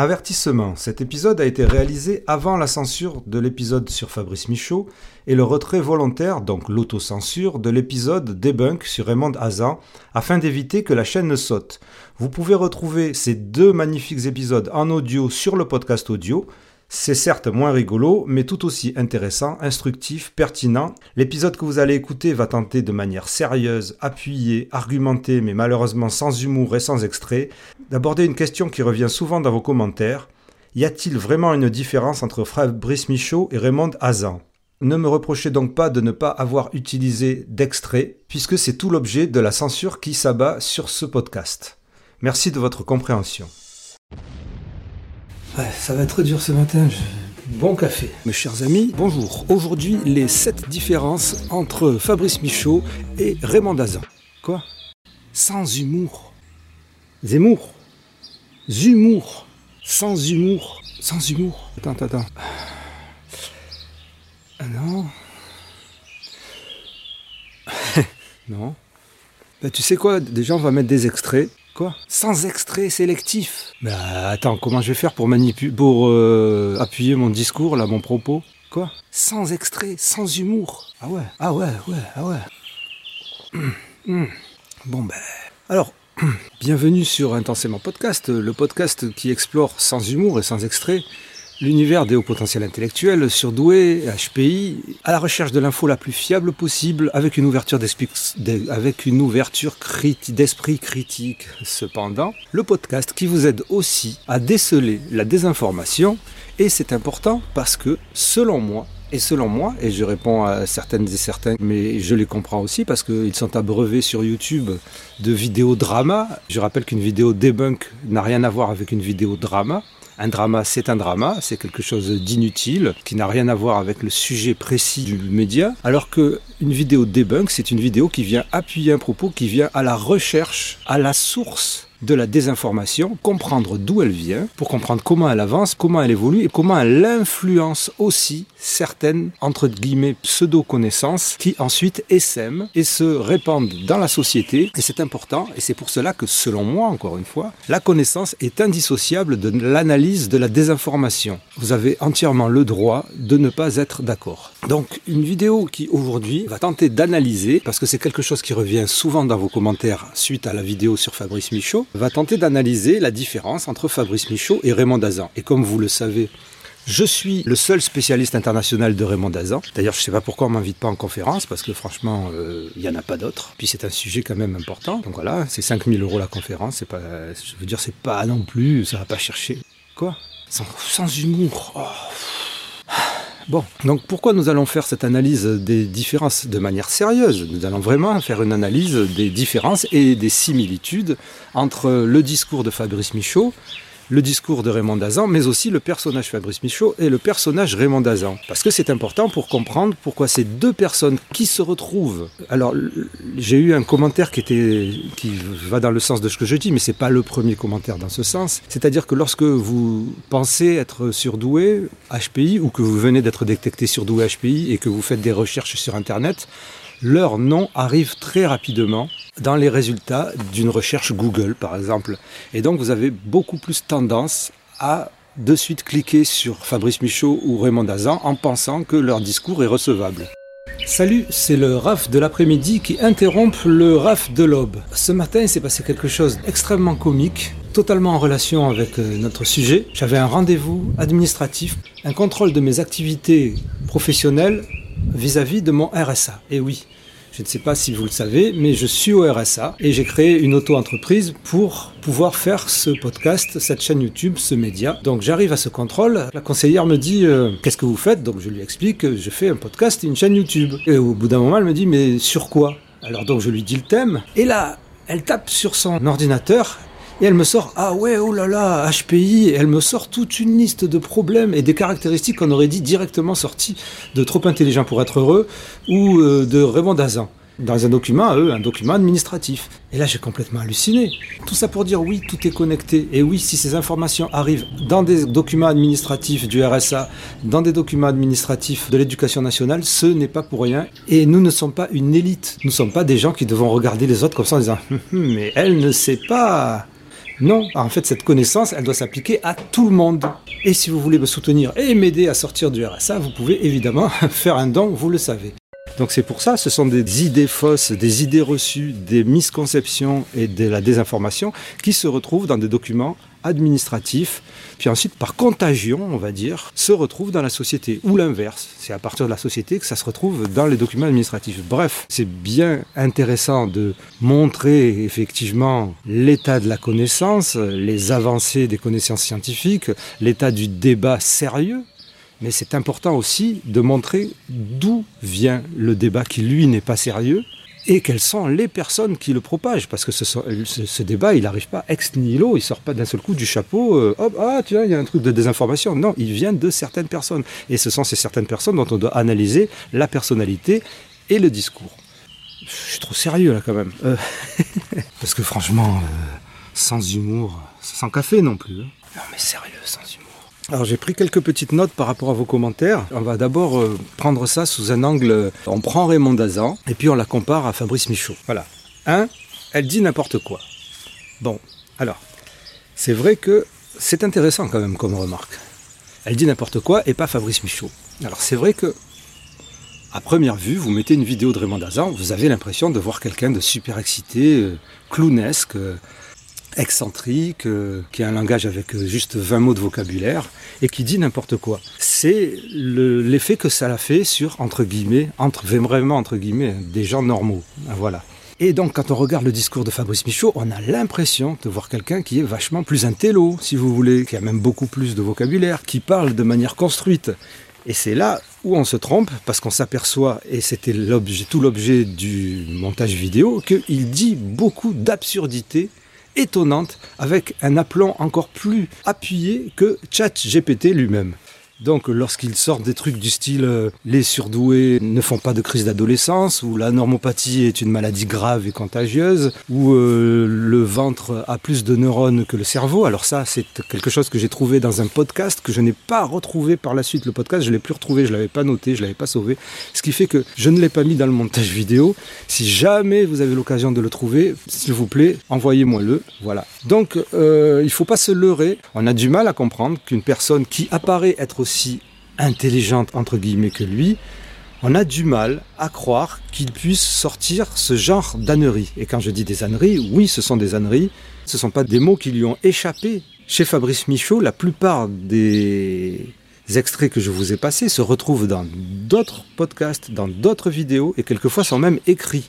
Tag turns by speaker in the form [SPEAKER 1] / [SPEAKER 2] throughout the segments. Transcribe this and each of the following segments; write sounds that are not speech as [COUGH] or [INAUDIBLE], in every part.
[SPEAKER 1] Avertissement, cet épisode a été réalisé avant la censure de l'épisode sur Fabrice Michaud et le retrait volontaire, donc l'autocensure, de l'épisode Debunk sur Raymond Hazan afin d'éviter que la chaîne ne saute. Vous pouvez retrouver ces deux magnifiques épisodes en audio sur le podcast audio c'est certes moins rigolo, mais tout aussi intéressant, instructif, pertinent. L'épisode que vous allez écouter va tenter de manière sérieuse, appuyée, argumentée, mais malheureusement sans humour et sans extrait, d'aborder une question qui revient souvent dans vos commentaires. Y a-t-il vraiment une différence entre Fabrice Michaud et Raymond Hazan? Ne me reprochez donc pas de ne pas avoir utilisé d'extrait, puisque c'est tout l'objet de la censure qui s'abat sur ce podcast. Merci de votre compréhension.
[SPEAKER 2] Ouais, ça va être dur ce matin. Bon café.
[SPEAKER 1] Mes chers amis, bonjour. Aujourd'hui, les 7 différences entre Fabrice Michaud et Raymond Dazan. Quoi? Sans humour. Zemmour? Zumour. Sans humour. Sans humour. Attends, attends, attends. Ah non. [LAUGHS] non. Bah, tu sais quoi? Déjà, on va mettre des extraits. Quoi Sans extrait sélectif Bah attends, comment je vais faire pour manipuler, pour euh, appuyer mon discours, là, mon propos Quoi Sans extrait, sans humour Ah ouais, ah ouais, ouais, ah ouais. Hum. [CLEARS THROAT] Bon ben... Alors, [CLEARS THROAT] bienvenue sur Intensément Podcast, le podcast qui explore sans humour et sans extrait L'univers des hauts potentiels intellectuels, surdoués, HPI, à la recherche de l'info la plus fiable possible, avec une ouverture d'esprit, avec une ouverture d'esprit critique. Cependant, le podcast qui vous aide aussi à déceler la désinformation, et c'est important parce que, selon moi, et selon moi, et je réponds à certaines et certains, mais je les comprends aussi parce qu'ils sont abreuvés sur YouTube de vidéos drama. Je rappelle qu'une vidéo debunk n'a rien à voir avec une vidéo drama. Un drama, c'est un drama, c'est quelque chose d'inutile, qui n'a rien à voir avec le sujet précis du média, alors que une vidéo debunk, c'est une vidéo qui vient appuyer un propos, qui vient à la recherche, à la source de la désinformation, comprendre d'où elle vient, pour comprendre comment elle avance, comment elle évolue et comment elle influence aussi certaines, entre guillemets, pseudo-connaissances qui ensuite essaiment et se répandent dans la société. Et c'est important, et c'est pour cela que, selon moi, encore une fois, la connaissance est indissociable de l'analyse de la désinformation. Vous avez entièrement le droit de ne pas être d'accord. Donc, une vidéo qui, aujourd'hui, va tenter d'analyser, parce que c'est quelque chose qui revient souvent dans vos commentaires suite à la vidéo sur Fabrice Michaud, va tenter d'analyser la différence entre Fabrice Michaud et Raymond Dazan. Et comme vous le savez, je suis le seul spécialiste international de Raymond Dazan. D'ailleurs, je ne sais pas pourquoi on m'invite pas en conférence, parce que franchement, euh, il n'y en a pas d'autres. Puis c'est un sujet quand même important. Donc voilà, c'est 5000 euros la conférence. C'est pas, je veux dire, c'est pas non plus, ça va pas chercher. Quoi? Sans, humour? Oh. Bon, donc pourquoi nous allons faire cette analyse des différences de manière sérieuse? Nous allons vraiment faire une analyse des différences et des similitudes entre le discours de Fabrice Michaud le discours de Raymond Dazan, mais aussi le personnage Fabrice Michaud et le personnage Raymond Dazan. Parce que c'est important pour comprendre pourquoi ces deux personnes qui se retrouvent. Alors, j'ai eu un commentaire qui, était, qui va dans le sens de ce que je dis, mais c'est pas le premier commentaire dans ce sens. C'est-à-dire que lorsque vous pensez être surdoué HPI ou que vous venez d'être détecté surdoué HPI et que vous faites des recherches sur Internet, leur nom arrive très rapidement dans les résultats d'une recherche Google, par exemple. Et donc, vous avez beaucoup plus tendance à de suite cliquer sur Fabrice Michaud ou Raymond Dazan en pensant que leur discours est recevable. Salut, c'est le RAF de l'après-midi qui interrompt le RAF de l'aube. Ce matin, il s'est passé quelque chose d'extrêmement comique, totalement en relation avec euh, notre sujet. J'avais un rendez-vous administratif, un contrôle de mes activités professionnelles vis-à-vis de mon RSA. Et oui, je ne sais pas si vous le savez, mais je suis au RSA et j'ai créé une auto-entreprise pour pouvoir faire ce podcast, cette chaîne YouTube, ce média. Donc j'arrive à ce contrôle, la conseillère me dit euh, qu'est-ce que vous faites? Donc je lui explique que je fais un podcast et une chaîne YouTube. Et au bout d'un moment, elle me dit mais sur quoi? Alors donc je lui dis le thème et là, elle tape sur son ordinateur et elle me sort, ah ouais, oh là là, HPI, elle me sort toute une liste de problèmes et des caractéristiques qu'on aurait dit directement sorties de Trop intelligent pour être heureux ou euh, de Raymond Dazan. Dans un document, eux, un document administratif. Et là, j'ai complètement halluciné. Tout ça pour dire oui, tout est connecté. Et oui, si ces informations arrivent dans des documents administratifs du RSA, dans des documents administratifs de l'éducation nationale, ce n'est pas pour rien. Et nous ne sommes pas une élite. Nous ne sommes pas des gens qui devons regarder les autres comme ça en disant [LAUGHS] mais elle ne sait pas. Non, en fait, cette connaissance, elle doit s'appliquer à tout le monde. Et si vous voulez me soutenir et m'aider à sortir du RSA, vous pouvez évidemment [LAUGHS] faire un don, vous le savez. Donc c'est pour ça, ce sont des idées fausses, des idées reçues, des misconceptions et de la désinformation qui se retrouvent dans des documents administratifs, puis ensuite par contagion, on va dire, se retrouvent dans la société, ou l'inverse. C'est à partir de la société que ça se retrouve dans les documents administratifs. Bref, c'est bien intéressant de montrer effectivement l'état de la connaissance, les avancées des connaissances scientifiques, l'état du débat sérieux, mais c'est important aussi de montrer d'où vient le débat qui, lui, n'est pas sérieux, et quelles sont les personnes qui le propagent. Parce que ce, débat, il n'arrive pas ex nihilo, il sort pas d'un seul coup du chapeau, euh, hop, ah tiens, il y a un truc de désinformation. Non, il vient de certaines personnes. Et ce sont ces certaines personnes dont on doit analyser la personnalité et le discours. Je suis trop sérieux là quand même. Euh, [LAUGHS] parce que franchement, euh, sans humour, sans café non plus. Hein. Non mais sérieux, sans. Alors j'ai pris quelques petites notes par rapport à vos commentaires. On va d'abord euh, prendre ça sous un angle, on prend Raymond Dazan et puis on la compare à Fabrice Michaud. Voilà. Un, elle dit n'importe quoi. Bon, alors, c'est vrai que c'est intéressant quand même comme remarque. Elle dit n'importe quoi et pas Fabrice Michaud. Alors c'est vrai que à première vue, vous mettez une vidéo de Raymond Dazan, vous avez l'impression de voir quelqu'un de super excité, euh, clownesque, euh, excentrique, euh, qui a un langage avec juste 20 mots de vocabulaire et qui dit n'importe quoi. C'est l'effet que ça a fait sur, entre guillemets, entre, vraiment entre guillemets, des gens normaux. Ah, voilà. Et donc, quand on regarde le discours de Fabrice Michaud, on a l'impression de voir quelqu'un qui est vachement plus intello, si vous voulez, qui a même beaucoup plus de vocabulaire, qui parle de manière construite. Et c'est là où on se trompe, parce qu'on s'aperçoit, et c'était tout l'objet du montage vidéo, qu'il dit beaucoup d'absurdités étonnante avec un aplomb encore plus appuyé que ChatGPT lui-même. Donc lorsqu'ils sortent des trucs du style euh, les surdoués ne font pas de crise d'adolescence, ou la normopathie est une maladie grave et contagieuse, ou euh, le ventre a plus de neurones que le cerveau, alors ça c'est quelque chose que j'ai trouvé dans un podcast que je n'ai pas retrouvé par la suite. Le podcast je l'ai plus retrouvé, je l'avais pas noté, je l'avais pas sauvé, ce qui fait que je ne l'ai pas mis dans le montage vidéo. Si jamais vous avez l'occasion de le trouver, s'il vous plaît, envoyez-moi le. Voilà. Donc euh, il faut pas se leurrer. On a du mal à comprendre qu'une personne qui apparaît être aussi intelligente entre guillemets que lui, on a du mal à croire qu'il puisse sortir ce genre d'âneries. Et quand je dis des âneries, oui, ce sont des âneries. Ce ne sont pas des mots qui lui ont échappé. Chez Fabrice Michaud, la plupart des extraits que je vous ai passés se retrouvent dans d'autres podcasts, dans d'autres vidéos, et quelquefois sont même écrits.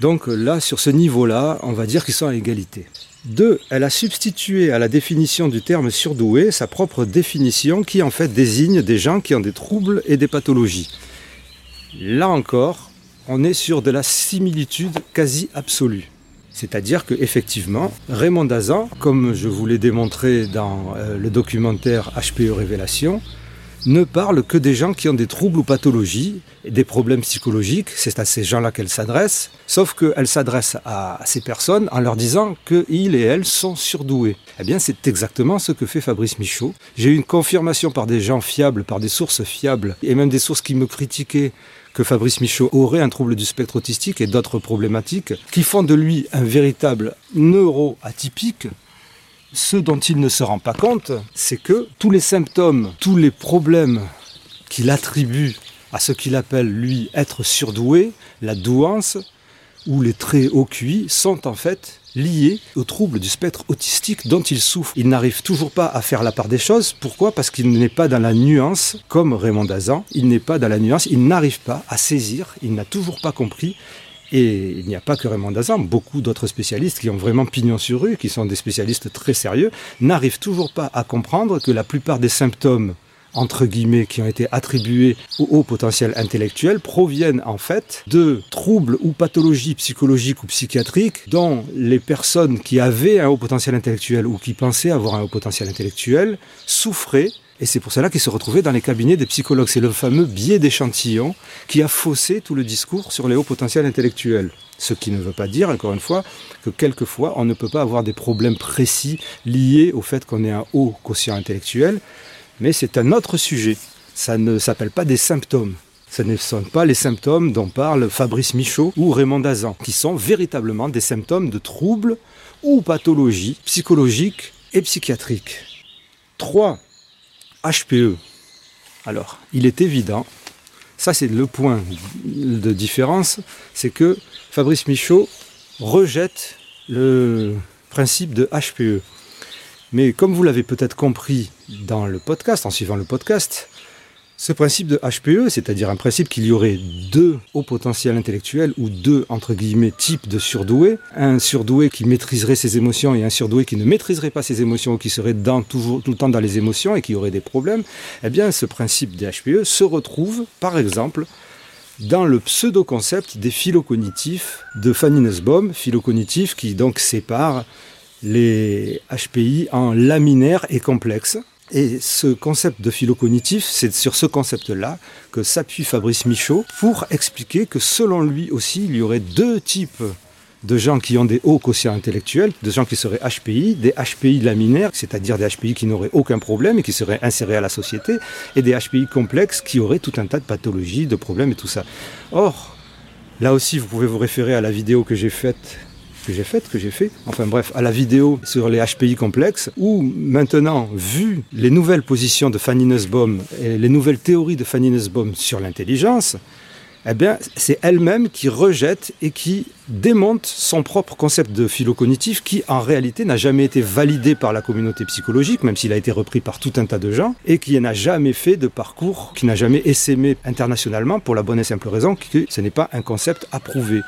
[SPEAKER 1] Donc là, sur ce niveau-là, on va dire qu'ils sont à égalité. Deux, elle a substitué à la définition du terme surdoué sa propre définition qui en fait désigne des gens qui ont des troubles et des pathologies. Là encore, on est sur de la similitude quasi absolue. C'est-à-dire que effectivement, Raymond Dazan, comme je vous l'ai démontré dans euh, le documentaire HPE Révélation, ne parle que des gens qui ont des troubles ou pathologies, des problèmes psychologiques. C'est à ces gens-là qu'elle s'adresse, sauf qu'elle s'adresse à ces personnes en leur disant qu'ils et elles sont surdoués. Eh bien, c'est exactement ce que fait Fabrice Michaud. J'ai eu une confirmation par des gens fiables, par des sources fiables, et même des sources qui me critiquaient que Fabrice Michaud aurait un trouble du spectre autistique et d'autres problématiques, qui font de lui un véritable neuro-atypique, ce dont il ne se rend pas compte, c'est que tous les symptômes, tous les problèmes qu'il attribue à ce qu'il appelle, lui, être surdoué, la douance ou les traits au QI, sont en fait liés aux troubles du spectre autistique dont il souffre. Il n'arrive toujours pas à faire la part des choses. Pourquoi? Parce qu'il n'est pas dans la nuance, comme Raymond Dazan, il n'est pas dans la nuance, il n'arrive pas à saisir, il n'a toujours pas compris et il n'y a pas que Raymond Dazan, beaucoup d'autres spécialistes qui ont vraiment pignon sur rue, qui sont des spécialistes très sérieux, n'arrivent toujours pas à comprendre que la plupart des symptômes entre guillemets, qui ont été attribués au haut potentiel intellectuel proviennent en fait de troubles ou pathologies psychologiques ou psychiatriques dont les personnes qui avaient un haut potentiel intellectuel ou qui pensaient avoir un haut potentiel intellectuel souffraient et c'est pour cela qu'il se retrouvait dans les cabinets des psychologues. C'est le fameux biais d'échantillon qui a faussé tout le discours sur les hauts potentiels intellectuels. Ce qui ne veut pas dire, encore une fois, que quelquefois on ne peut pas avoir des problèmes précis liés au fait qu'on ait un haut quotient intellectuel, mais c'est un autre sujet. Ça ne s'appelle pas des symptômes. Ce ne sont pas les symptômes dont parle Fabrice Michaud ou Raymond Dazan, qui sont véritablement des symptômes de troubles ou pathologies psychologiques et psychiatriques. 3. HPE. Alors, il est évident, ça c'est le point de différence, c'est que Fabrice Michaud rejette le principe de HPE. Mais comme vous l'avez peut-être compris dans le podcast, en suivant le podcast, ce principe de HPE, c'est-à-dire un principe qu'il y aurait deux hauts potentiels intellectuels ou deux, entre guillemets, types de surdoués, un surdoué qui maîtriserait ses émotions et un surdoué qui ne maîtriserait pas ses émotions ou qui serait dans, tout le temps dans les émotions et qui aurait des problèmes, eh bien ce principe des HPE se retrouve, par exemple, dans le pseudo-concept des phylocognitifs de Fanny Nussbaum, phylocognitifs qui donc séparent les HPI en laminaires et complexes. Et ce concept de phylocognitif, c'est sur ce concept-là que s'appuie Fabrice Michaud pour expliquer que selon lui aussi, il y aurait deux types de gens qui ont des hauts quotients intellectuels, de gens qui seraient HPI, des HPI laminaires, c'est-à-dire des HPI qui n'auraient aucun problème et qui seraient insérés à la société, et des HPI complexes qui auraient tout un tas de pathologies, de problèmes et tout ça. Or, là aussi, vous pouvez vous référer à la vidéo que j'ai faite que j'ai faite, que j'ai fait, enfin bref, à la vidéo sur les HPI complexes, où maintenant, vu les nouvelles positions de Fanny Nussbaum et les nouvelles théories de Fanny Nussbaum sur l'intelligence, eh bien, c'est elle-même qui rejette et qui démonte son propre concept de phylocognitif qui, en réalité, n'a jamais été validé par la communauté psychologique, même s'il a été repris par tout un tas de gens, et qui n'a jamais fait de parcours, qui n'a jamais essaimé internationalement, pour la bonne et simple raison que ce n'est pas un concept approuvé.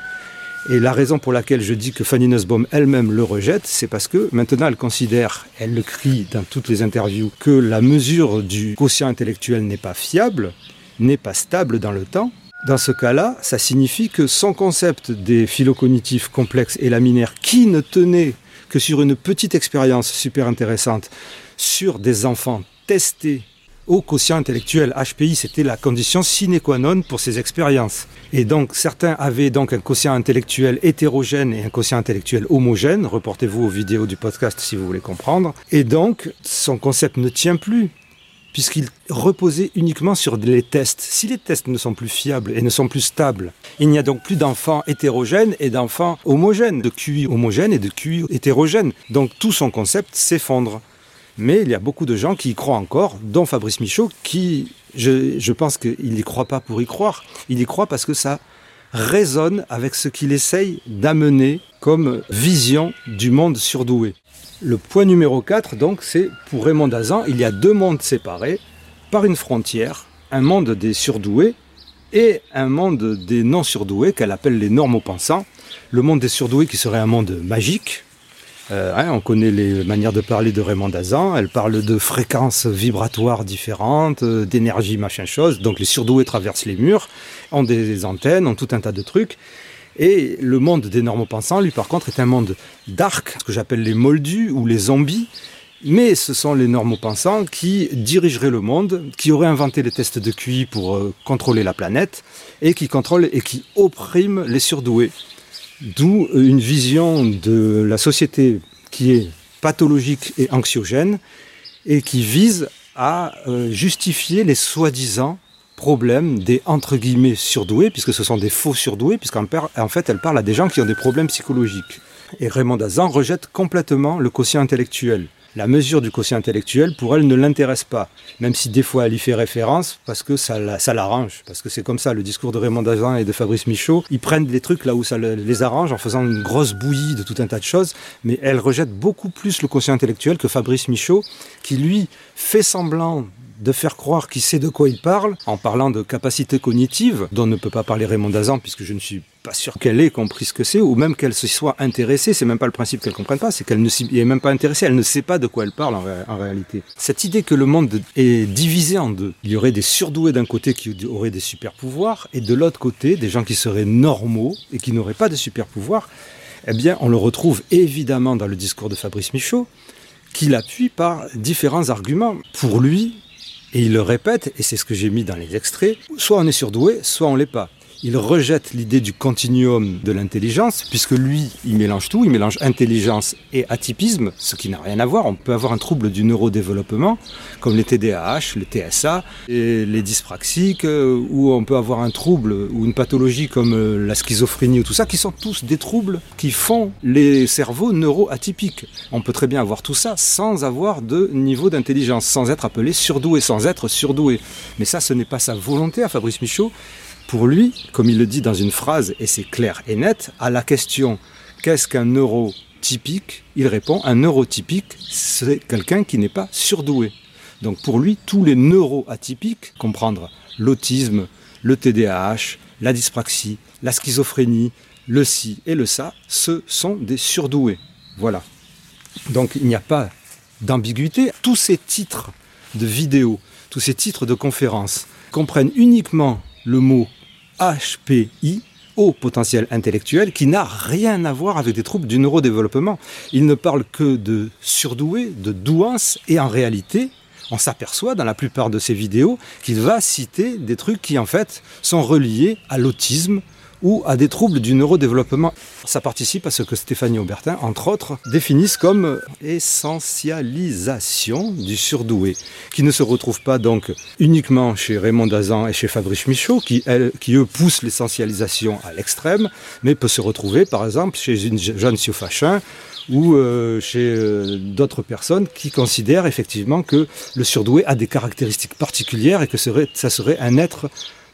[SPEAKER 1] Et la raison pour laquelle je dis que Fanny Nussbaum elle-même le rejette, c'est parce que maintenant elle considère, elle le crie dans toutes les interviews, que la mesure du quotient intellectuel n'est pas fiable, n'est pas stable dans le temps. Dans ce cas-là, ça signifie que son concept des phylocognitifs complexes et laminaires, qui ne tenait que sur une petite expérience super intéressante sur des enfants testés au quotient intellectuel. HPI, c'était la condition sine qua non pour ces expériences. Et donc, certains avaient donc un quotient intellectuel hétérogène et un quotient intellectuel homogène. Reportez-vous aux vidéos du podcast si vous voulez comprendre. Et donc, son concept ne tient plus puisqu'il reposait uniquement sur les tests. Si les tests ne sont plus fiables et ne sont plus stables, il n'y a donc plus d'enfants hétérogènes et d'enfants homogènes, de QI homogènes et de QI hétérogènes. Donc tout son concept s'effondre. Mais il y a beaucoup de gens qui y croient encore, dont Fabrice Michaud, qui, je, pense qu'il n'y croit pas pour y croire, il y croit parce que ça résonne avec ce qu'il essaye d'amener comme vision du monde surdoué. Le point numéro 4, donc, c'est pour Raymond Dazan, il y a deux mondes séparés par une frontière, un monde des surdoués et un monde des non-surdoués qu'elle appelle les normaux-pensants. Le monde des surdoués qui serait un monde magique, euh, hein, on connaît les manières de parler de Raymond Dazan. Elle parle de fréquences vibratoires différentes, euh, d'énergie, machin chose. Donc les surdoués traversent les murs, ont des antennes, ont tout un tas de trucs. Et le monde des normaux-pensants, lui, par contre, est un monde dark, ce que j'appelle les moldus ou les zombies. Mais ce sont les normaux-pensants qui dirigeraient le monde, qui auraient inventé les tests de QI pour euh, contrôler la planète, et qui contrôlent et qui oppriment les surdoués. D'où une vision de la société qui est pathologique et anxiogène et qui vise à euh, justifier les soi-disant problèmes des entre guillemets surdoués, puisque ce sont des faux surdoués, puisqu'en fait elle parle à des gens qui ont des problèmes psychologiques. Et Raymond Dazan rejette complètement le quotient intellectuel la mesure du quotient intellectuel, pour elle, ne l'intéresse pas. Même si des fois elle y fait référence, parce que ça, l'arrange. Parce que c'est comme ça, le discours de Raymond Dazan et de Fabrice Michaud, ils prennent des trucs là où ça les arrange en faisant une grosse bouillie de tout un tas de choses, mais elle rejette beaucoup plus le quotient intellectuel que Fabrice Michaud, qui lui fait semblant de faire croire qu'il sait de quoi il parle, en parlant de capacité cognitive, dont ne peut pas parler Raymond Dazan, puisque je ne suis sûr qu'elle ait compris ce que c'est, ou même qu'elle se soit intéressée, c'est même pas le principe qu'elle comprenne pas, c'est qu'elle ne s'y est même pas intéressée, elle ne sait pas de quoi elle parle en, réalité. Cette idée que le monde est divisé en deux, il y aurait des surdoués d'un côté qui auraient des super pouvoirs, et de l'autre côté, des gens qui seraient normaux et qui n'auraient pas de super pouvoirs, eh bien, on le retrouve évidemment dans le discours de Fabrice Michaud, qui l'appuie par différents arguments. Pour lui, et il le répète, et c'est ce que j'ai mis dans les extraits, soit on est surdoué, soit on l'est pas. Il rejette l'idée du continuum de l'intelligence, puisque lui, il mélange tout, il mélange intelligence et atypisme, ce qui n'a rien à voir. On peut avoir un trouble du neurodéveloppement, comme les TDAH, les TSA, et les dyspraxiques, euh, ou on peut avoir un trouble ou une pathologie comme euh, la schizophrénie ou tout ça, qui sont tous des troubles qui font les cerveaux neuroatypiques. On peut très bien avoir tout ça sans avoir de niveau d'intelligence, sans être appelé surdoué, sans être surdoué. Mais ça, ce n'est pas sa volonté à Fabrice Michaud. Pour lui, comme il le dit dans une phrase, et c'est clair et net, à la question qu'est-ce qu'un neurotypique, il répond un neurotypique, c'est quelqu'un qui n'est pas surdoué. Donc pour lui, tous les neuroatypiques, comprendre l'autisme, le TDAH, la dyspraxie, la schizophrénie, le ci et le ça, ce sont des surdoués. Voilà. Donc il n'y a pas d'ambiguïté. Tous ces titres de vidéos, tous ces titres de conférences comprennent uniquement le mot HPI, haut potentiel intellectuel, qui n'a rien à voir avec des troubles du neurodéveloppement. Il ne parle que de surdoué, de douance, et en réalité, on s'aperçoit dans la plupart de ces vidéos qu'il va citer des trucs qui en fait sont reliés à l'autisme, ou à des troubles du neurodéveloppement. Ça participe à ce que Stéphanie Aubertin, entre autres, définisse comme essentialisation du surdoué, qui ne se retrouve pas donc uniquement chez Raymond Dazan et chez Fabrice Michaud, qui, qui eux poussent l'essentialisation à l'extrême, mais peut se retrouver par exemple chez une jeune Siofachin ou euh, chez euh, d'autres personnes qui considèrent effectivement que le surdoué a des caractéristiques particulières et que ça serait un être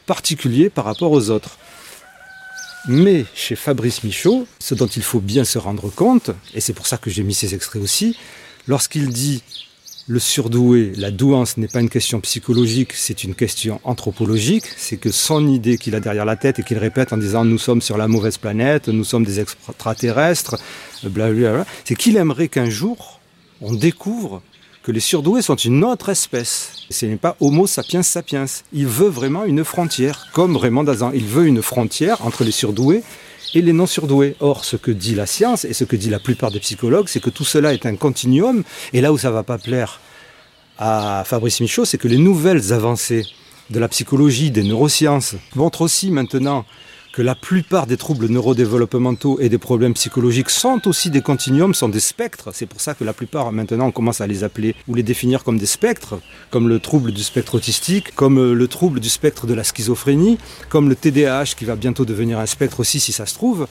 [SPEAKER 1] particulier par rapport aux autres. Mais chez Fabrice Michaud, ce dont il faut bien se rendre compte, et c'est pour ça que j'ai mis ces extraits aussi, lorsqu'il dit le surdoué, la douance n'est pas une question psychologique, c'est une question anthropologique, c'est que son idée qu'il a derrière la tête et qu'il répète en disant nous sommes sur la mauvaise planète, nous sommes des extraterrestres, blablabla, c'est qu'il aimerait qu'un jour on découvre que les surdoués sont une autre espèce. Ce n'est pas Homo sapiens sapiens. Il veut vraiment une frontière, comme Raymond Dazan. Il veut une frontière entre les surdoués et les non surdoués. Or, ce que dit la science et ce que dit la plupart des psychologues, c'est que tout cela est un continuum. Et là où ça va pas plaire à Fabrice Michaud, c'est que les nouvelles avancées de la psychologie, des neurosciences, montrent aussi maintenant que la plupart des troubles neurodéveloppementaux et des problèmes psychologiques sont aussi des continuums, sont des spectres. C'est pour ça que la plupart, maintenant, on commence à les appeler ou les définir comme des spectres, comme le trouble du spectre autistique, comme euh, le trouble du spectre de la schizophrénie, comme le TDAH qui va bientôt devenir un spectre aussi si ça se trouve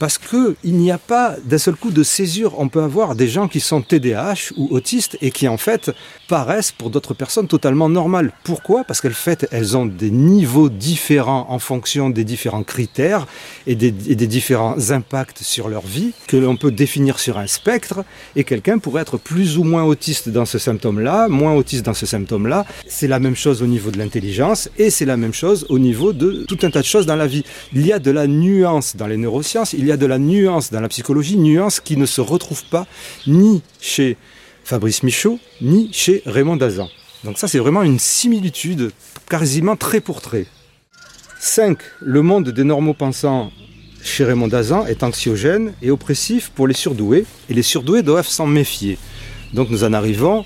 [SPEAKER 1] parce qu'il n'y a pas d'un seul coup de césure. On peut avoir des gens qui sont TDAH ou autistes et qui en fait paraissent pour d'autres personnes totalement normales. Pourquoi? Parce qu'elles fait, elles ont des niveaux différents en fonction des différents critères et des différents impacts sur leur vie que l'on peut définir sur un spectre et quelqu'un pourrait être plus ou moins autiste dans ce symptôme-là, moins autiste dans ce symptôme-là. C'est la même chose au niveau de l'intelligence et c'est la même chose au niveau de tout un tas de choses dans la vie. Il y a de la nuance dans les neurosciences, il y a de la nuance dans la psychologie, nuance qui ne se retrouve pas ni chez Fabrice Michaud, ni chez Raymond Dazan. Donc ça, c'est vraiment une similitude quasiment trait pour trait. 5. Le monde des normaux pensants chez Raymond Dazan est anxiogène et oppressif pour les surdoués, et les surdoués doivent s'en méfier. Donc nous en arrivons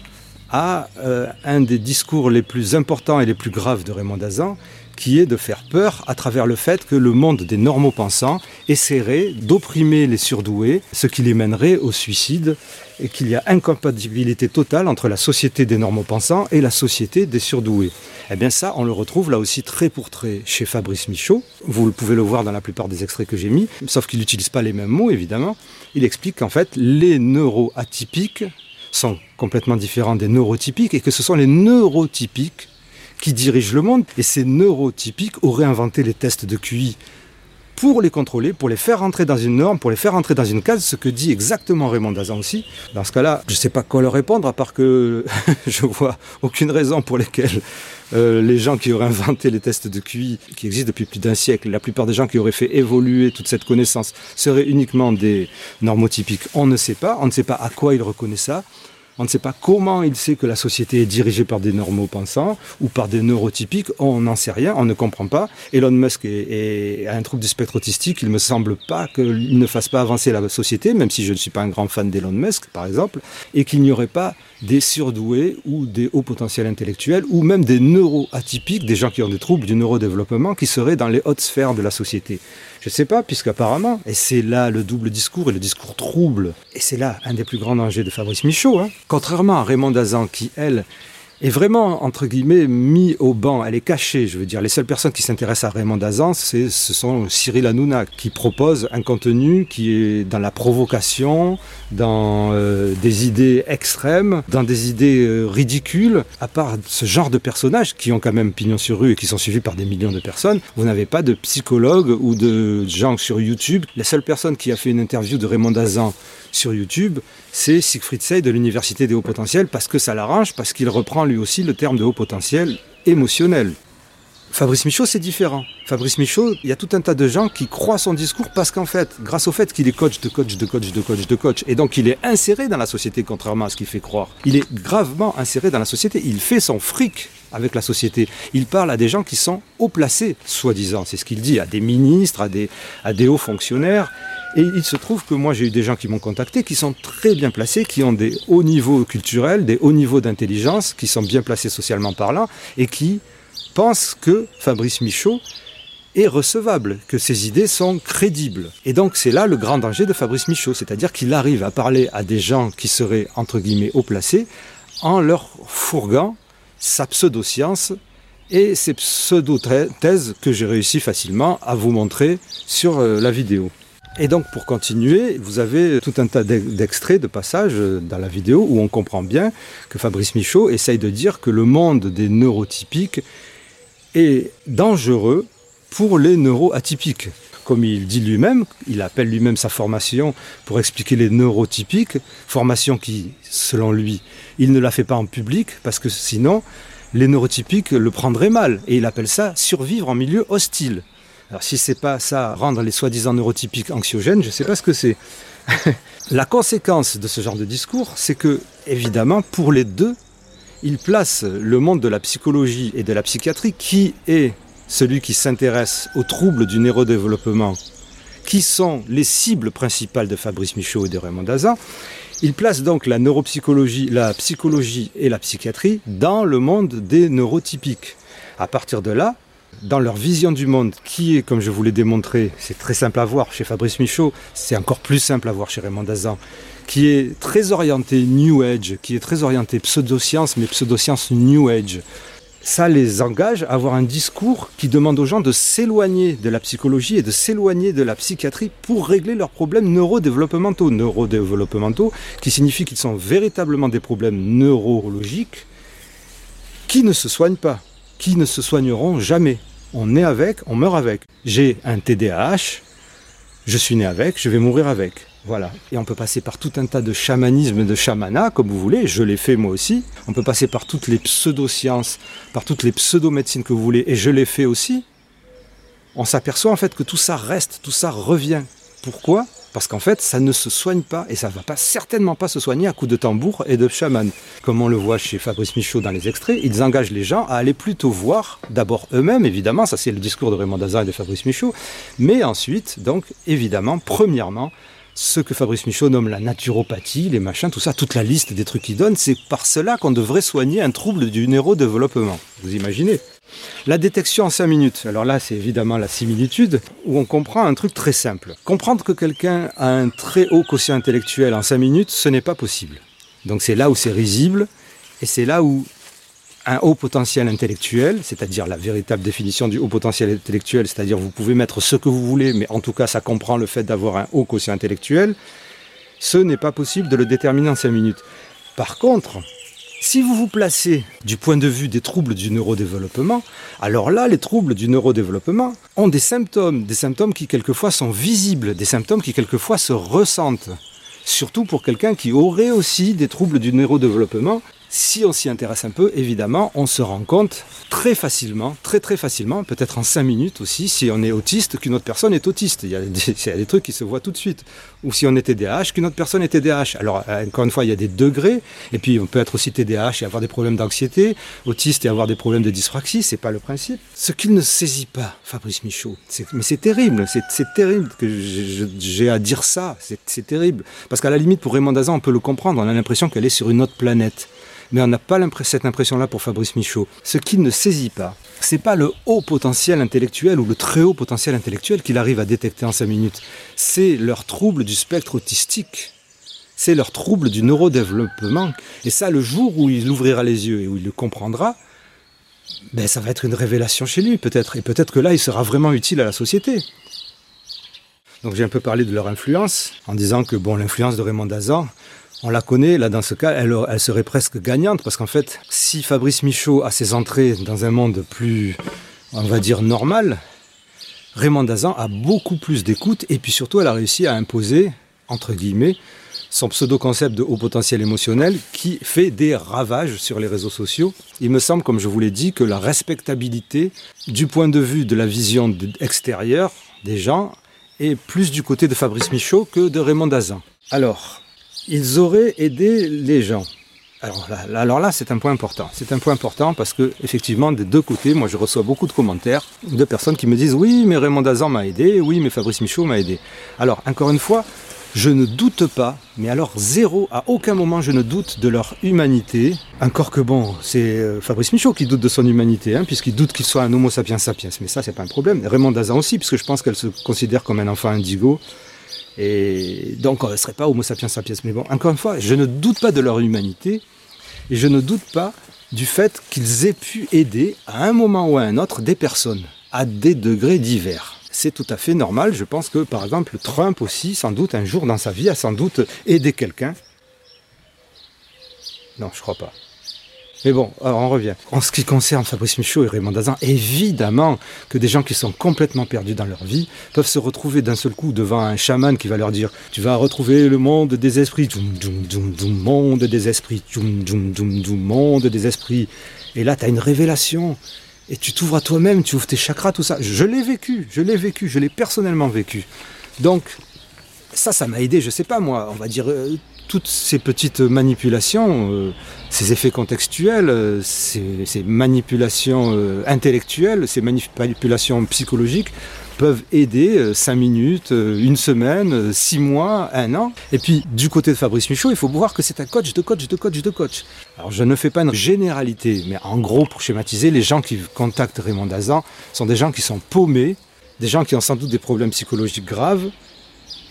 [SPEAKER 1] à euh, un des discours les plus importants et les plus graves de Raymond Dazan, qui est de faire peur à travers le fait que le monde des normaux pensants essaierait d'opprimer les surdoués, ce qui les mènerait au suicide, et qu'il y a incompatibilité totale entre la société des normaux pensants et la société des surdoués. Eh bien ça, on le retrouve là aussi très pour trait chez Fabrice Michaud. Vous pouvez le voir dans la plupart des extraits que j'ai mis, sauf qu'il n'utilise pas les mêmes mots, évidemment. Il explique qu'en fait, les neuroatypiques sont complètement différents des neurotypiques et que ce sont les neurotypiques qui dirigent le monde. Et ces neurotypiques auraient inventé les tests de QI pour les contrôler, pour les faire rentrer dans une norme, pour les faire rentrer dans une case, ce que dit exactement Raymond Dazan aussi. Dans ce cas-là, je ne sais pas quoi leur répondre, à part que [LAUGHS] je vois aucune raison pour lesquelles euh, les gens qui auraient inventé les tests de QI, qui existent depuis plus d'un siècle, la plupart des gens qui auraient fait évoluer toute cette connaissance seraient uniquement des normotypiques. On ne sait pas, on ne sait pas à quoi ils reconnaissent ça. On ne sait pas comment il sait que la société est dirigée par des normaux pensants ou par des neurotypiques. On n'en sait rien, on ne comprend pas. Elon Musk est, un trouble du spectre autistique. Il me semble pas qu'il ne fasse pas avancer la société, même si je ne suis pas un grand fan d'Elon Musk, par exemple, et qu'il n'y aurait pas des surdoués ou des hauts potentiels intellectuels ou même des neuroatypiques, des gens qui ont des troubles du neurodéveloppement, qui seraient dans les hautes sphères de la société. Je sais pas, puisqu'apparemment, et c'est là le double discours et le discours trouble, et c'est là un des plus grands dangers de Fabrice Michaud, hein. contrairement à Raymond Dazan qui, elle, est vraiment, entre guillemets, mis au banc. Elle est cachée, je veux dire. Les seules personnes qui s'intéressent à Raymond Dazan, ce sont Cyril Hanouna, qui propose un contenu qui est dans la provocation, dans euh, des idées extrêmes, dans des idées euh, ridicules. À part ce genre de personnages qui ont quand même pignon sur rue et qui sont suivis par des millions de personnes, vous n'avez pas de psychologue ou de gens sur YouTube. La seule personne qui a fait une interview de Raymond Dazan sur YouTube, c'est Siegfried Sey de l'Université des hauts potentiels parce que ça l'arrange, parce qu'il reprend lui aussi le terme de haut potentiel émotionnel. Fabrice Michaud, c'est différent. Fabrice Michaud, il y a tout un tas de gens qui croient son discours parce qu'en fait, grâce au fait qu'il est coach de coach de coach de coach de coach, et donc il est inséré dans la société, contrairement à ce qu'il fait croire. Il est gravement inséré dans la société. Il fait son fric avec la société. Il parle à des gens qui sont haut placés, soi-disant. C'est ce qu'il dit à des ministres, à des, à des hauts fonctionnaires. Et il se trouve que moi, j'ai eu des gens qui m'ont contacté, qui sont très bien placés, qui ont des hauts niveaux culturels, des hauts niveaux d'intelligence, qui sont bien placés socialement parlant, et qui pensent que Fabrice Michaud est recevable, que ses idées sont crédibles. Et donc c'est là le grand danger de Fabrice Michaud, c'est-à-dire qu'il arrive à parler à des gens qui seraient entre guillemets haut placés en leur fourguant sa pseudo-science et ses pseudo-thèses que j'ai réussi facilement à vous montrer sur euh, la vidéo. Et donc pour continuer, vous avez tout un tas d'extraits, de passages dans la vidéo où on comprend bien que Fabrice Michaud essaye de dire que le monde des neurotypiques est dangereux pour les neuroatypiques. Comme il dit lui-même, il appelle lui-même sa formation pour expliquer les neurotypiques, formation qui, selon lui, il ne la fait pas en public parce que sinon, les neurotypiques le prendraient mal. Et il appelle ça survivre en milieu hostile. Alors si c'est pas ça, rendre les soi-disant neurotypiques anxiogènes, je ne sais pas ce que c'est. [LAUGHS] la conséquence de ce genre de discours, c'est que, évidemment, pour les deux, il place le monde de la psychologie et de la psychiatrie, qui est celui qui s'intéresse aux troubles du neurodéveloppement, qui sont les cibles principales de Fabrice Michaud et de Raymond Dazan, il place donc la neuropsychologie, la psychologie et la psychiatrie dans le monde des neurotypiques. À partir de là, dans leur vision du monde, qui est, comme je vous l'ai démontré, c'est très simple à voir chez Fabrice Michaud, c'est encore plus simple à voir chez Raymond Dazan, qui est très orienté New Age, qui est très orienté pseudoscience, mais pseudoscience New Age. Ça les engage à avoir un discours qui demande aux gens de s'éloigner de la psychologie et de s'éloigner de la psychiatrie pour régler leurs problèmes neurodéveloppementaux. Neurodéveloppementaux qui signifie qu'ils sont véritablement des problèmes neurologiques qui ne se soignent pas qui ne se soigneront jamais. On est avec, on meurt avec. J'ai un TDAH, je suis né avec, je vais mourir avec. Voilà. Et on peut passer par tout un tas de chamanisme, de chamana, comme vous voulez, je l'ai fait moi aussi. On peut passer par toutes les pseudosciences, par toutes les pseudo-médecines que vous voulez, et je l'ai fait aussi. On s'aperçoit en fait que tout ça reste, tout ça revient. Pourquoi? Parce qu'en fait, ça ne se soigne pas et ça ne va pas certainement pas se soigner à coups de tambour et de chaman. Comme on le voit chez Fabrice Michaud dans les extraits, ils engagent les gens à aller plutôt voir d'abord eux-mêmes, évidemment, ça c'est le discours de Raymond Dazan et de Fabrice Michaud, mais ensuite, donc évidemment, premièrement, ce que Fabrice Michaud nomme la naturopathie, les machins, tout ça, toute la liste des trucs qu'il donne, c'est par cela qu'on devrait soigner un trouble du neurodéveloppement. Vous imaginez la détection en 5 minutes. Alors là, c'est évidemment la similitude, où on comprend un truc très simple. Comprendre que quelqu'un a un très haut quotient intellectuel en 5 minutes, ce n'est pas possible. Donc c'est là où c'est risible, et c'est là où un haut potentiel intellectuel, c'est-à-dire la véritable définition du haut potentiel intellectuel, c'est-à-dire vous pouvez mettre ce que vous voulez, mais en tout cas ça comprend le fait d'avoir un haut quotient intellectuel, ce n'est pas possible de le déterminer en 5 minutes. Par contre, si vous vous placez du point de vue des troubles du neurodéveloppement, alors là, les troubles du neurodéveloppement ont des symptômes, des symptômes qui quelquefois sont visibles, des symptômes qui quelquefois se ressentent. Surtout pour quelqu'un qui aurait aussi des troubles du neurodéveloppement, si on s'y intéresse un peu, évidemment, on se rend compte très facilement, très très facilement, peut-être en 5 minutes aussi, si on est autiste, qu'une autre personne est autiste. Il y, a des, [LAUGHS] trucs qui se voient tout de suite. Ou si on est TDAH, qu'une autre personne est TDAH. Alors, euh, encore une fois, il y a des degrés, et puis on peut être aussi TDAH et avoir des problèmes d'anxiété, autiste et avoir des problèmes de dyspraxie, c'est pas le principe. Ce qu'il ne saisit pas, Fabrice Michaud, mais c'est terrible, c'est terrible que j'ai à dire ça, c'est terrible. Parce qu'à la limite, pour Raymond Dazan, on peut le comprendre, on a l'impression qu'elle est sur une autre planète. Mais on n'a pas cette impression-là pour Fabrice Michaud. Ce qu'il ne saisit pas, c'est pas le haut potentiel intellectuel ou le très haut potentiel intellectuel qu'il arrive à détecter en 5 minutes. C'est leur trouble du spectre autistique. C'est leur trouble du neurodéveloppement. Et ça, le jour où il ouvrira les yeux et où il le comprendra, ben, ça va être une révélation chez lui, peut-être. Et peut-être que là, il sera vraiment utile à la société. Donc j'ai un peu parlé de leur influence, en disant que bon, l'influence de Raymond Dazan, on la connaît, là dans ce cas, elle, serait presque gagnante, parce qu'en fait, si Fabrice Michaud a ses entrées dans un monde plus, on va dire, normal, Raymond Dazan a beaucoup plus d'écoute, et puis surtout, elle a réussi à imposer, entre guillemets, son pseudo-concept de haut potentiel émotionnel qui fait des ravages sur les réseaux sociaux. Il me semble, comme je vous l'ai dit, que la respectabilité du point de vue de la vision extérieure des gens est plus du côté de Fabrice Michaud que de Raymond Dazan. Alors, ils auraient aidé les gens. Alors là, c'est un point important. C'est un point important parce que effectivement, des deux côtés, moi, je reçois beaucoup de commentaires de personnes qui me disent oui, mais Raymond Dazan m'a aidé, oui, mais Fabrice Michaud m'a aidé. Alors, encore une fois, je ne doute pas, mais alors zéro, à aucun moment je ne doute de leur humanité. Encore que bon, c'est euh, Fabrice Michaud qui doute de son humanité, hein, puisqu'il doute qu'il soit un homo sapiens sapiens. Mais ça, c'est pas un problème. Raymond Dazan aussi, puisque je pense qu'elle se considère comme un enfant indigo. Et donc, elle ne serait pas homo sapiens sapiens. Mais bon, encore une fois, je ne doute pas de leur humanité. Et je ne doute pas du fait qu'ils aient pu aider à un moment ou à un autre des personnes à des degrés divers. C'est tout à fait normal. Je pense que, par exemple, Trump aussi, sans doute, un jour dans sa vie, a sans doute aidé quelqu'un. Non, je crois pas. Mais bon, alors on revient. En ce qui concerne Fabrice Michaud et Raymond Dazan, évidemment que des gens qui sont complètement perdus dans leur vie peuvent se retrouver d'un seul coup devant un chaman qui va leur dire Tu vas retrouver le monde des esprits, djoum, djoum, djoum, monde des esprits, djoum, monde des esprits. Et là, tu as une révélation. Et tu t'ouvres à toi-même, tu ouvres tes chakras, tout ça. Je l'ai vécu, je l'ai vécu, je l'ai personnellement vécu. Donc, ça, ça m'a aidé, je sais pas moi, on va dire, euh, toutes ces petites manipulations, euh, ces effets contextuels, euh, ces, manipulations euh, intellectuelles, ces manipulations psychologiques peuvent aider 5 minutes, une semaine, euh, six mois, un an. Et puis du côté de Fabrice Michaud, il faut voir que c'est un coach de coach de coach de coach. Alors je ne fais pas une généralité, mais en gros pour schématiser, les gens qui contactent Raymond Dazan sont des gens qui sont paumés, des gens qui ont sans doute des problèmes psychologiques graves,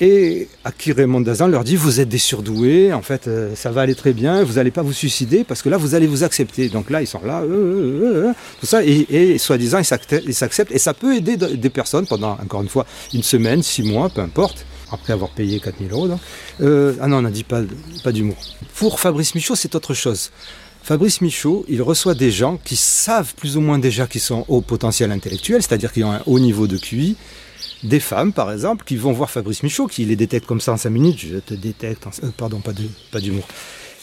[SPEAKER 1] et à qui Raymond Dazan leur dit vous êtes des surdoués, en fait euh, ça va aller très bien, vous n'allez pas vous suicider parce que là vous allez vous accepter. Donc là ils sont là, euh, euh, tout ça, et, soi-disant ils s'acceptent et ça peut aider de- des personnes pendant encore une fois une semaine, six mois, peu importe, après avoir payé 4000 euros. ah non on n'a dit pas, pas d'humour. Pour Fabrice Michaud c'est autre chose. Fabrice Michaud, il reçoit des gens qui savent plus ou moins déjà qu'ils sont au potentiel intellectuel, c'est-à-dire qu'ils ont un haut niveau de QI, des femmes, par exemple, qui vont voir Fabrice Michaud, qui les détecte comme ça en 5 minutes, je te détecte, euh, pardon, pas d'humour,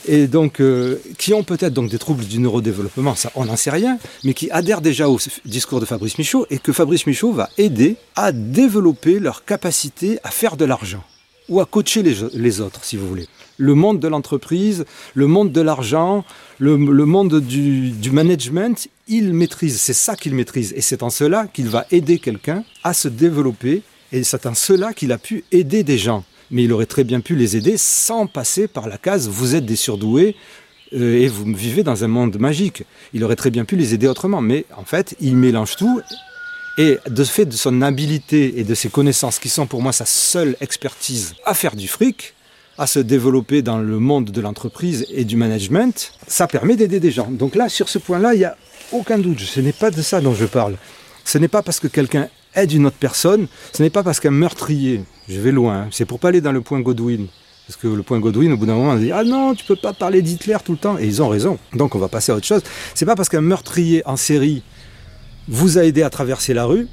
[SPEAKER 1] et donc, euh, qui ont peut-être des troubles du neurodéveloppement, ça on n'en sait rien, mais qui adhèrent déjà au discours de Fabrice Michaud, et que Fabrice Michaud va aider à développer leur capacité à faire de l'argent, ou à coacher les autres, si vous voulez. Le monde de l'entreprise, le monde de l'argent, le, le monde du, du management, il maîtrise, c'est ça qu'il maîtrise. Et c'est en cela qu'il va aider quelqu'un à se développer, et c'est en cela qu'il a pu aider des gens. Mais il aurait très bien pu les aider sans passer par la case vous êtes des surdoués euh, et vous vivez dans un monde magique. Il aurait très bien pu les aider autrement, mais en fait, il mélange tout. Et de fait de son habileté et de ses connaissances, qui sont pour moi sa seule expertise à faire du fric, à se développer dans le monde de l'entreprise et du management, ça permet d'aider des gens. Donc là, sur ce point-là, il n'y a aucun doute. Ce n'est pas de ça dont je parle. Ce n'est pas parce que quelqu'un aide une autre personne, ce n'est pas parce qu'un meurtrier, je vais loin, hein, c'est pour pas aller dans le point Godwin. Parce que le point Godwin, au bout d'un moment, on dit Ah non, tu peux pas parler d'Hitler tout le temps. Et ils ont raison. Donc on va passer à autre chose. C'est pas parce qu'un meurtrier en série vous a aidé à traverser la rue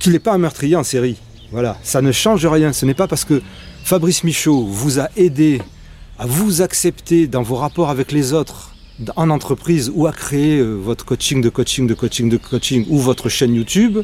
[SPEAKER 1] qu'il n'est pas un meurtrier en série. Voilà, ça ne change rien. Ce n'est pas parce que Fabrice Michaud vous a aidé à vous accepter dans vos rapports avec les autres en entreprise ou à créer euh, votre coaching de coaching de coaching de coaching ou votre chaîne YouTube,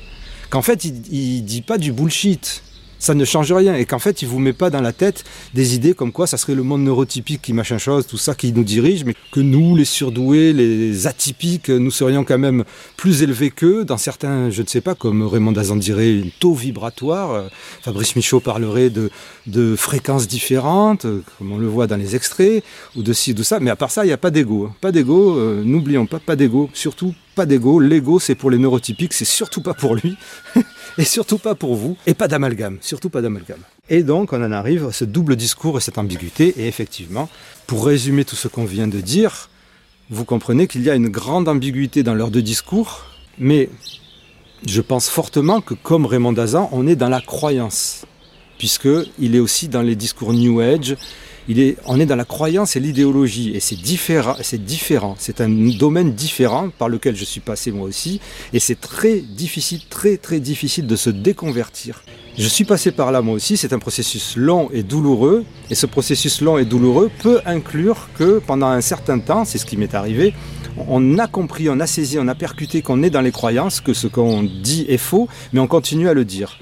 [SPEAKER 1] qu'en fait, il, il dit pas du bullshit ça ne change rien et qu'en fait il vous met pas dans la tête des idées comme quoi ça serait le monde neurotypique qui machin chose, tout ça qui nous dirige, mais que nous les surdoués, les atypiques, nous serions quand même plus élevés qu'eux dans certains, je ne sais pas, comme Raymond Dazan dirait, une taux vibratoire. Fabrice Michaud parlerait de, fréquences différentes, comme on le voit dans les extraits, ou de ci, de ça, mais à part ça, il n'y a pas d'ego. Hein. Pas d'ego, euh, n'oublions pas, pas d'ego, surtout pas d'ego. L'ego, c'est pour les neurotypiques, c'est surtout pas pour lui. [LAUGHS] et surtout pas pour vous, et pas d'amalgame, surtout pas d'amalgame. Et donc on en arrive à ce double discours et cette ambiguïté, et effectivement, pour résumer tout ce qu'on vient de dire, vous comprenez qu'il y a une grande ambiguïté dans leurs deux discours, mais je pense fortement que comme Raymond Dazan, on est dans la croyance, puisqu'il est aussi dans les discours New Age, il est, on est dans la croyance et l'idéologie, et c'est différent, c'est différent. C'est un domaine différent par lequel je suis passé moi aussi, et c'est très difficile, très très difficile de se déconvertir. Je suis passé par là moi aussi, c'est un processus long et douloureux, et ce processus long et douloureux peut inclure que pendant un certain temps, c'est ce qui m'est arrivé, on a compris, on a saisi, on a percuté qu'on est dans les croyances, que ce qu'on dit est faux, mais on continue à le dire.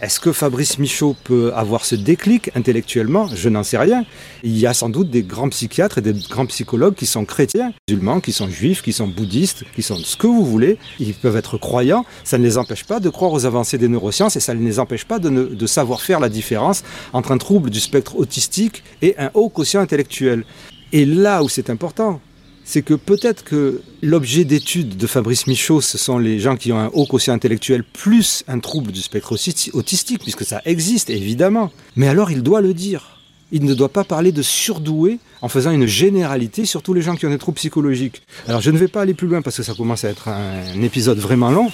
[SPEAKER 1] Est-ce que Fabrice Michaud peut avoir ce déclic intellectuellement? Je n'en sais rien. Il y a sans doute des grands psychiatres et des grands psychologues qui sont chrétiens, musulmans, qui sont juifs, qui sont bouddhistes, qui sont ce que vous voulez. Ils peuvent être croyants. Ça ne les empêche pas de croire aux avancées des neurosciences et ça ne les empêche pas de, de savoir faire la différence entre un trouble du spectre autistique et un haut quotient intellectuel. Et là où c'est important, c'est que peut-être que l'objet d'étude de Fabrice Michaud, ce sont les gens qui ont un haut quotient intellectuel plus un trouble du spectre autistique, puisque ça existe, évidemment. Mais alors il doit le dire. Il ne doit pas parler de surdoué en faisant une généralité sur tous les gens qui ont des troubles psychologiques. Alors je ne vais pas aller plus loin parce que ça commence à être un épisode vraiment long,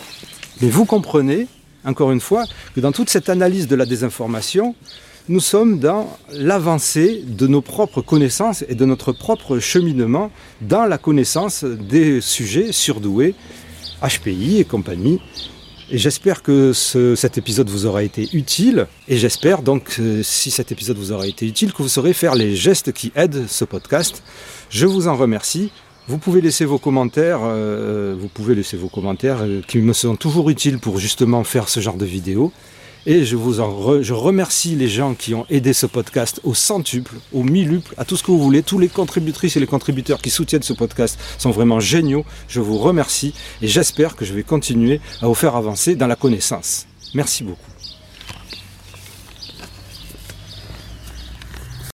[SPEAKER 1] mais vous comprenez, encore une fois, que dans toute cette analyse de la désinformation, nous sommes dans l'avancée de nos propres connaissances et de notre propre cheminement dans la connaissance des sujets surdoués, HPI et compagnie. Et j'espère que cet épisode vous aura été utile. Et j'espère donc, si cet épisode vous aura été utile, que vous saurez faire les gestes qui aident ce podcast. Je vous en remercie. Vous pouvez laisser vos commentaires, euh, vous pouvez laisser vos commentaires euh, qui me sont toujours utiles pour justement faire ce genre de vidéo. Et je vous en je remercie les gens qui ont aidé ce podcast au centuple, au miluple, à tout ce que vous voulez. Tous les contributrices et les contributeurs qui soutiennent ce podcast sont vraiment géniaux. Je vous remercie et j'espère que je vais continuer à vous faire avancer dans la connaissance. Merci beaucoup.